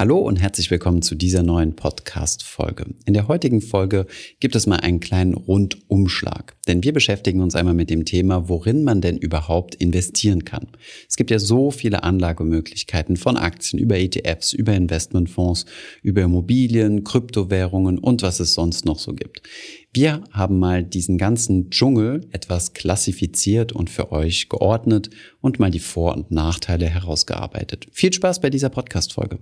Hallo und herzlich willkommen zu dieser neuen Podcast-Folge. In der heutigen Folge gibt es mal einen kleinen Rundumschlag, denn wir beschäftigen uns einmal mit dem Thema, worin man denn überhaupt investieren kann. Es gibt ja so viele Anlagemöglichkeiten von Aktien über ETFs, über Investmentfonds, über Immobilien, Kryptowährungen und was es sonst noch so gibt. Wir haben mal diesen ganzen Dschungel etwas klassifiziert und für euch geordnet und mal die Vor- und Nachteile herausgearbeitet. Viel Spaß bei dieser Podcast-Folge.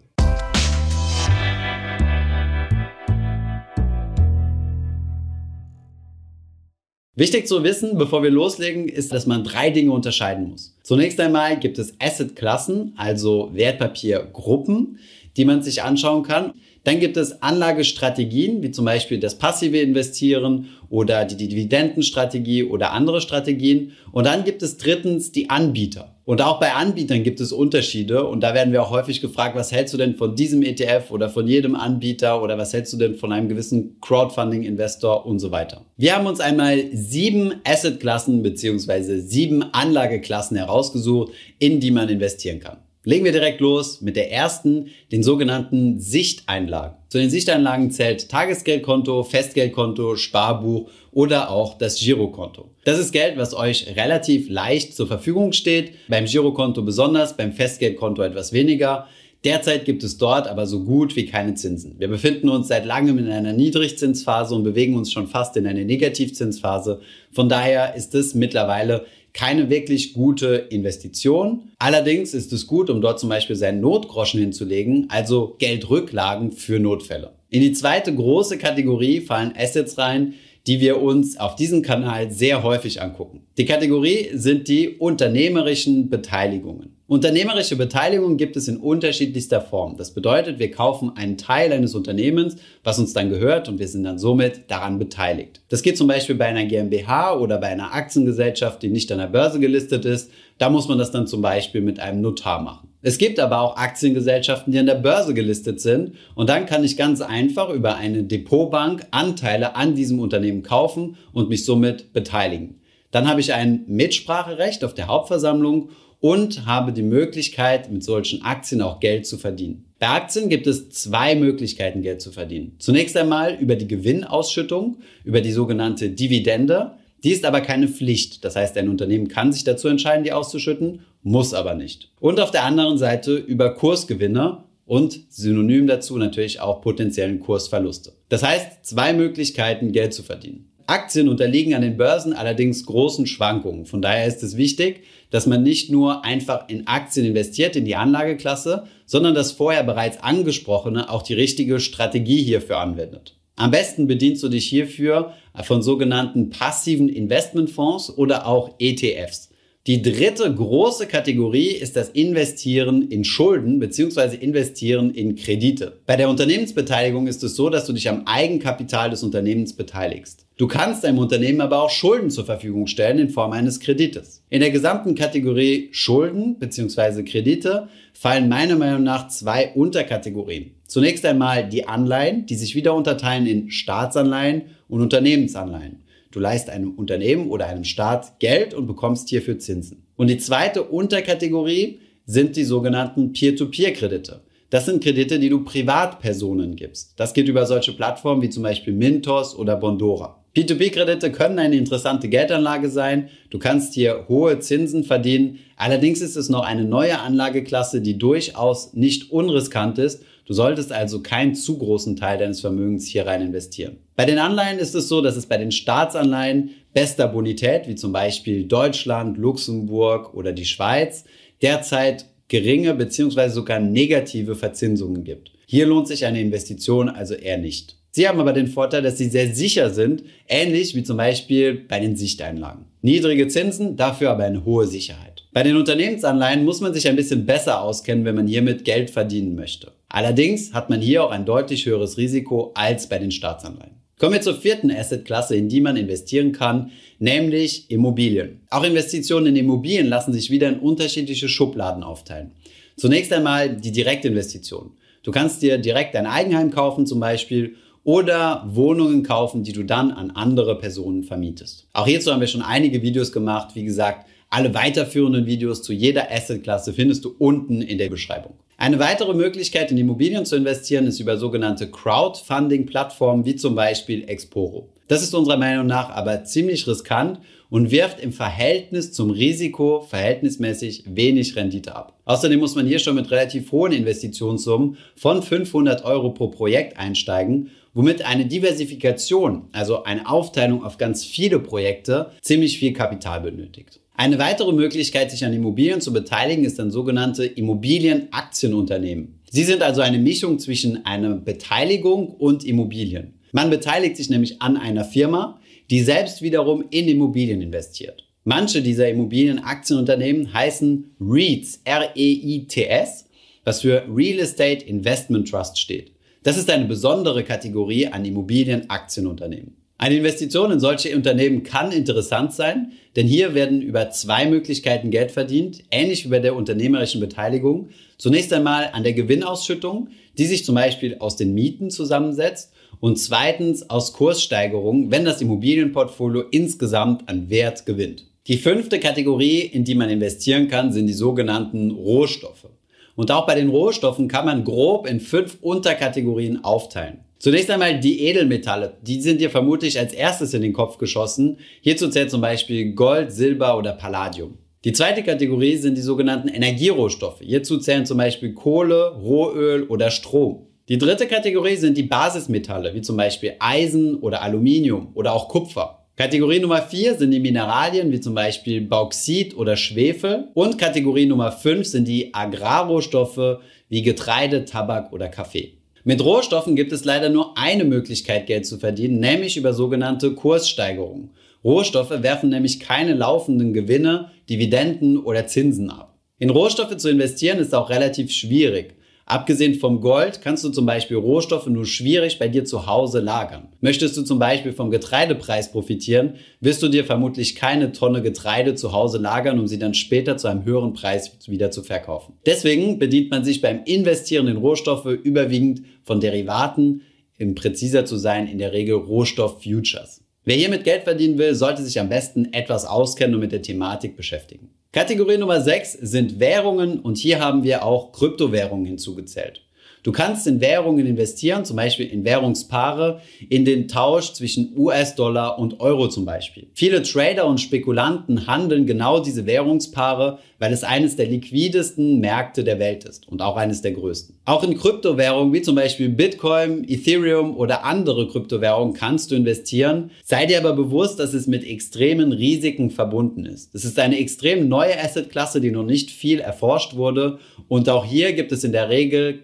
Wichtig zu wissen, bevor wir loslegen, ist, dass man drei Dinge unterscheiden muss. Zunächst einmal gibt es Asset-Klassen, also Wertpapiergruppen, die man sich anschauen kann. Dann gibt es Anlagestrategien, wie zum Beispiel das passive Investieren oder die Dividendenstrategie oder andere Strategien. Und dann gibt es drittens die Anbieter. Und auch bei Anbietern gibt es Unterschiede. Und da werden wir auch häufig gefragt, was hältst du denn von diesem ETF oder von jedem Anbieter oder was hältst du denn von einem gewissen Crowdfunding-Investor und so weiter. Wir haben uns einmal sieben Assetklassen beziehungsweise sieben Anlageklassen herausgesucht, in die man investieren kann. Legen wir direkt los mit der ersten, den sogenannten Sichteinlagen. Zu den Sichteinlagen zählt Tagesgeldkonto, Festgeldkonto, Sparbuch oder auch das Girokonto. Das ist Geld, was euch relativ leicht zur Verfügung steht. Beim Girokonto besonders, beim Festgeldkonto etwas weniger. Derzeit gibt es dort aber so gut wie keine Zinsen. Wir befinden uns seit langem in einer Niedrigzinsphase und bewegen uns schon fast in eine Negativzinsphase. Von daher ist es mittlerweile keine wirklich gute Investition. Allerdings ist es gut, um dort zum Beispiel seinen Notgroschen hinzulegen, also Geldrücklagen für Notfälle. In die zweite große Kategorie fallen Assets rein, die wir uns auf diesem Kanal sehr häufig angucken. Die Kategorie sind die unternehmerischen Beteiligungen. Unternehmerische Beteiligung gibt es in unterschiedlichster Form. Das bedeutet, wir kaufen einen Teil eines Unternehmens, was uns dann gehört und wir sind dann somit daran beteiligt. Das geht zum Beispiel bei einer GmbH oder bei einer Aktiengesellschaft, die nicht an der Börse gelistet ist. Da muss man das dann zum Beispiel mit einem Notar machen. Es gibt aber auch Aktiengesellschaften, die an der Börse gelistet sind und dann kann ich ganz einfach über eine Depotbank Anteile an diesem Unternehmen kaufen und mich somit beteiligen. Dann habe ich ein Mitspracherecht auf der Hauptversammlung und habe die Möglichkeit, mit solchen Aktien auch Geld zu verdienen. Bei Aktien gibt es zwei Möglichkeiten, Geld zu verdienen. Zunächst einmal über die Gewinnausschüttung, über die sogenannte Dividende. Die ist aber keine Pflicht. Das heißt, ein Unternehmen kann sich dazu entscheiden, die auszuschütten, muss aber nicht. Und auf der anderen Seite über Kursgewinne und synonym dazu natürlich auch potenziellen Kursverluste. Das heißt, zwei Möglichkeiten, Geld zu verdienen. Aktien unterliegen an den Börsen allerdings großen Schwankungen. Von daher ist es wichtig, dass man nicht nur einfach in Aktien investiert, in die Anlageklasse, sondern das vorher bereits angesprochene auch die richtige Strategie hierfür anwendet. Am besten bedienst du dich hierfür von sogenannten passiven Investmentfonds oder auch ETFs. Die dritte große Kategorie ist das Investieren in Schulden bzw. Investieren in Kredite. Bei der Unternehmensbeteiligung ist es so, dass du dich am Eigenkapital des Unternehmens beteiligst. Du kannst deinem Unternehmen aber auch Schulden zur Verfügung stellen in Form eines Kredites. In der gesamten Kategorie Schulden bzw. Kredite fallen meiner Meinung nach zwei Unterkategorien. Zunächst einmal die Anleihen, die sich wieder unterteilen in Staatsanleihen und Unternehmensanleihen. Du leist einem Unternehmen oder einem Staat Geld und bekommst hierfür Zinsen. Und die zweite Unterkategorie sind die sogenannten Peer-to-Peer-Kredite. Das sind Kredite, die du Privatpersonen gibst. Das geht über solche Plattformen wie zum Beispiel Mintos oder Bondora. P2P-Kredite können eine interessante Geldanlage sein. Du kannst hier hohe Zinsen verdienen. Allerdings ist es noch eine neue Anlageklasse, die durchaus nicht unriskant ist. Du solltest also keinen zu großen Teil deines Vermögens hier rein investieren. Bei den Anleihen ist es so, dass es bei den Staatsanleihen bester Bonität, wie zum Beispiel Deutschland, Luxemburg oder die Schweiz, derzeit geringe bzw. sogar negative Verzinsungen gibt. Hier lohnt sich eine Investition also eher nicht. Sie haben aber den Vorteil, dass sie sehr sicher sind, ähnlich wie zum Beispiel bei den Sichteinlagen. Niedrige Zinsen, dafür aber eine hohe Sicherheit. Bei den Unternehmensanleihen muss man sich ein bisschen besser auskennen, wenn man hiermit Geld verdienen möchte. Allerdings hat man hier auch ein deutlich höheres Risiko als bei den Staatsanleihen. Kommen wir zur vierten Assetklasse, in die man investieren kann, nämlich Immobilien. Auch Investitionen in Immobilien lassen sich wieder in unterschiedliche Schubladen aufteilen. Zunächst einmal die Direktinvestition. Du kannst dir direkt ein Eigenheim kaufen zum Beispiel oder Wohnungen kaufen, die du dann an andere Personen vermietest. Auch hierzu haben wir schon einige Videos gemacht. Wie gesagt, alle weiterführenden Videos zu jeder Assetklasse findest du unten in der Beschreibung. Eine weitere Möglichkeit, in Immobilien zu investieren, ist über sogenannte Crowdfunding-Plattformen wie zum Beispiel Exporo. Das ist unserer Meinung nach aber ziemlich riskant und wirft im Verhältnis zum Risiko verhältnismäßig wenig Rendite ab. Außerdem muss man hier schon mit relativ hohen Investitionssummen von 500 Euro pro Projekt einsteigen, womit eine Diversifikation, also eine Aufteilung auf ganz viele Projekte, ziemlich viel Kapital benötigt. Eine weitere Möglichkeit, sich an Immobilien zu beteiligen, ist ein sogenannte Immobilienaktienunternehmen. Sie sind also eine Mischung zwischen einer Beteiligung und Immobilien. Man beteiligt sich nämlich an einer Firma, die selbst wiederum in Immobilien investiert. Manche dieser Immobilienaktienunternehmen heißen REITs, R-E-I-T-S, was für Real Estate Investment Trust steht. Das ist eine besondere Kategorie an Immobilienaktienunternehmen. Eine Investition in solche Unternehmen kann interessant sein, denn hier werden über zwei Möglichkeiten Geld verdient, ähnlich wie bei der unternehmerischen Beteiligung. Zunächst einmal an der Gewinnausschüttung, die sich zum Beispiel aus den Mieten zusammensetzt und zweitens aus Kurssteigerungen, wenn das Immobilienportfolio insgesamt an Wert gewinnt. Die fünfte Kategorie, in die man investieren kann, sind die sogenannten Rohstoffe. Und auch bei den Rohstoffen kann man grob in fünf Unterkategorien aufteilen. Zunächst einmal die Edelmetalle. Die sind dir vermutlich als erstes in den Kopf geschossen. Hierzu zählt zum Beispiel Gold, Silber oder Palladium. Die zweite Kategorie sind die sogenannten Energierohstoffe. Hierzu zählen zum Beispiel Kohle, Rohöl oder Strom. Die dritte Kategorie sind die Basismetalle, wie zum Beispiel Eisen oder Aluminium oder auch Kupfer. Kategorie Nummer 4 sind die Mineralien, wie zum Beispiel Bauxit oder Schwefel. Und Kategorie Nummer 5 sind die Agrarrohstoffe, wie Getreide, Tabak oder Kaffee. Mit Rohstoffen gibt es leider nur eine Möglichkeit, Geld zu verdienen, nämlich über sogenannte Kurssteigerungen. Rohstoffe werfen nämlich keine laufenden Gewinne, Dividenden oder Zinsen ab. In Rohstoffe zu investieren ist auch relativ schwierig. Abgesehen vom Gold kannst du zum Beispiel Rohstoffe nur schwierig bei dir zu Hause lagern. Möchtest du zum Beispiel vom Getreidepreis profitieren, wirst du dir vermutlich keine Tonne Getreide zu Hause lagern, um sie dann später zu einem höheren Preis wieder zu verkaufen. Deswegen bedient man sich beim Investieren in Rohstoffe überwiegend von Derivaten, um präziser zu sein, in der Regel Rohstoff-Futures. Wer hiermit Geld verdienen will, sollte sich am besten etwas auskennen und mit der Thematik beschäftigen. Kategorie Nummer 6 sind Währungen und hier haben wir auch Kryptowährungen hinzugezählt. Du kannst in Währungen investieren, zum Beispiel in Währungspaare, in den Tausch zwischen US-Dollar und Euro zum Beispiel. Viele Trader und Spekulanten handeln genau diese Währungspaare, weil es eines der liquidesten Märkte der Welt ist und auch eines der größten. Auch in Kryptowährungen wie zum Beispiel Bitcoin, Ethereum oder andere Kryptowährungen kannst du investieren. Sei dir aber bewusst, dass es mit extremen Risiken verbunden ist. Es ist eine extrem neue Assetklasse, die noch nicht viel erforscht wurde und auch hier gibt es in der Regel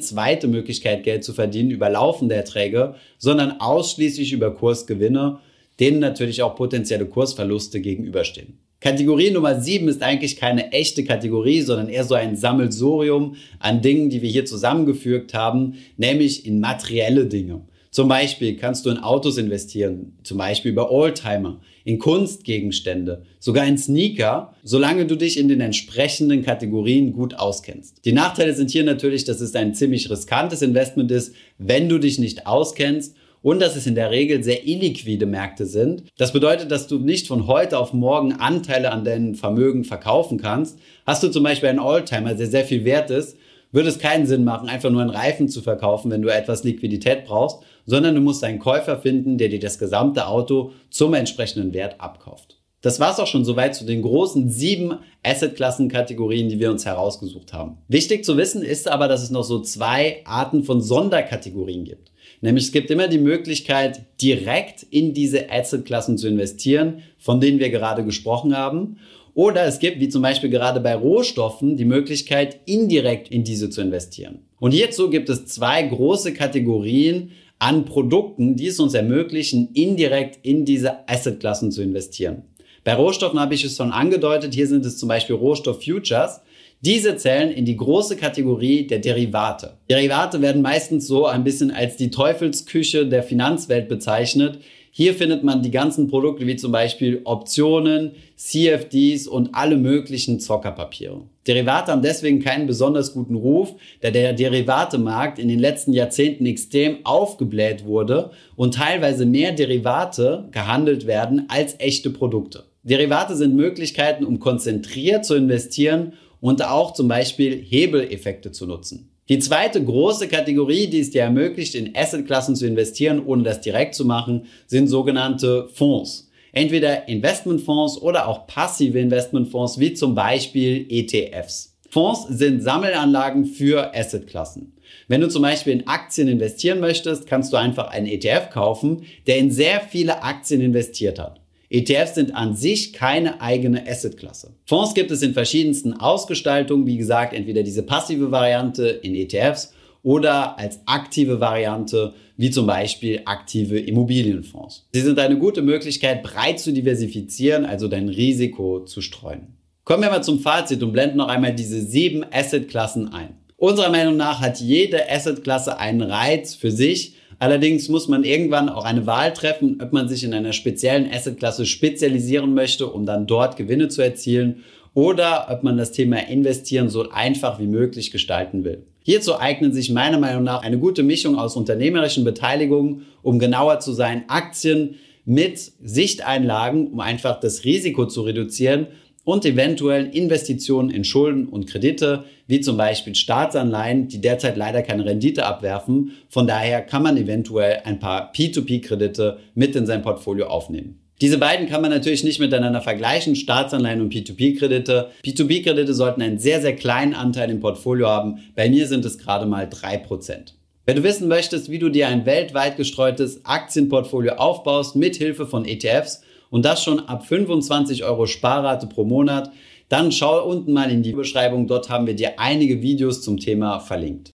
zweite Möglichkeit, Geld zu verdienen über laufende Erträge, sondern ausschließlich über Kursgewinne, denen natürlich auch potenzielle Kursverluste gegenüberstehen. Kategorie Nummer 7 ist eigentlich keine echte Kategorie, sondern eher so ein Sammelsurium an Dingen, die wir hier zusammengefügt haben, nämlich in materielle Dinge. Zum Beispiel kannst du in Autos investieren, zum Beispiel über Oldtimer, in Kunstgegenstände, sogar in Sneaker, solange du dich in den entsprechenden Kategorien gut auskennst. Die Nachteile sind hier natürlich, dass es ein ziemlich riskantes Investment ist, wenn du dich nicht auskennst und dass es in der Regel sehr illiquide Märkte sind. Das bedeutet, dass du nicht von heute auf morgen Anteile an deinem Vermögen verkaufen kannst. Hast du zum Beispiel einen Oldtimer, der sehr viel wert ist, würde es keinen Sinn machen, einfach nur einen Reifen zu verkaufen, wenn du etwas Liquidität brauchst, sondern du musst einen Käufer finden, der dir das gesamte Auto zum entsprechenden Wert abkauft. Das war's auch schon soweit zu den großen sieben Asset-Klassen-Kategorien, die wir uns herausgesucht haben. Wichtig zu wissen ist aber, dass es noch so zwei Arten von Sonderkategorien gibt. Nämlich es gibt immer die Möglichkeit, direkt in diese Asset-Klassen zu investieren, von denen wir gerade gesprochen haben. Oder es gibt, wie zum Beispiel gerade bei Rohstoffen, die Möglichkeit, indirekt in diese zu investieren. Und hierzu gibt es zwei große Kategorien an Produkten, die es uns ermöglichen, indirekt in diese Assetklassen zu investieren. Bei Rohstoffen habe ich es schon angedeutet. Hier sind es zum Beispiel Rohstoff-Futures. Diese zählen in die große Kategorie der Derivate. Derivate werden meistens so ein bisschen als die Teufelsküche der Finanzwelt bezeichnet. Hier findet man die ganzen Produkte wie zum Beispiel Optionen, CFDs und alle möglichen Zockerpapiere. Derivate haben deswegen keinen besonders guten Ruf, da der Derivatemarkt in den letzten Jahrzehnten extrem aufgebläht wurde und teilweise mehr Derivate gehandelt werden als echte Produkte. Derivate sind Möglichkeiten, um konzentriert zu investieren und auch zum Beispiel Hebeleffekte zu nutzen. Die zweite große Kategorie, die es dir ermöglicht, in Assetklassen zu investieren, ohne das direkt zu machen, sind sogenannte Fonds. Entweder Investmentfonds oder auch passive Investmentfonds, wie zum Beispiel ETFs. Fonds sind Sammelanlagen für Assetklassen. Wenn du zum Beispiel in Aktien investieren möchtest, kannst du einfach einen ETF kaufen, der in sehr viele Aktien investiert hat. ETFs sind an sich keine eigene Assetklasse. Fonds gibt es in verschiedensten Ausgestaltungen, wie gesagt, entweder diese passive Variante in ETFs oder als aktive Variante, wie zum Beispiel aktive Immobilienfonds. Sie sind eine gute Möglichkeit, breit zu diversifizieren, also dein Risiko zu streuen. Kommen wir mal zum Fazit und blenden noch einmal diese sieben Assetklassen ein. Unserer Meinung nach hat jede Assetklasse einen Reiz für sich, Allerdings muss man irgendwann auch eine Wahl treffen, ob man sich in einer speziellen Assetklasse spezialisieren möchte, um dann dort Gewinne zu erzielen oder ob man das Thema Investieren so einfach wie möglich gestalten will. Hierzu eignen sich meiner Meinung nach eine gute Mischung aus unternehmerischen Beteiligungen, um genauer zu sein, Aktien mit Sichteinlagen, um einfach das Risiko zu reduzieren und eventuellen Investitionen in Schulden und Kredite, wie zum Beispiel Staatsanleihen, die derzeit leider keine Rendite abwerfen. Von daher kann man eventuell ein paar P2P-Kredite mit in sein Portfolio aufnehmen. Diese beiden kann man natürlich nicht miteinander vergleichen, Staatsanleihen und P2P-Kredite. P2P-Kredite sollten einen sehr, sehr kleinen Anteil im Portfolio haben. Bei mir sind es gerade mal drei Prozent. Wenn du wissen möchtest, wie du dir ein weltweit gestreutes Aktienportfolio aufbaust mit Hilfe von ETFs, und das schon ab 25 Euro Sparrate pro Monat, dann schau unten mal in die Beschreibung. Dort haben wir dir einige Videos zum Thema verlinkt.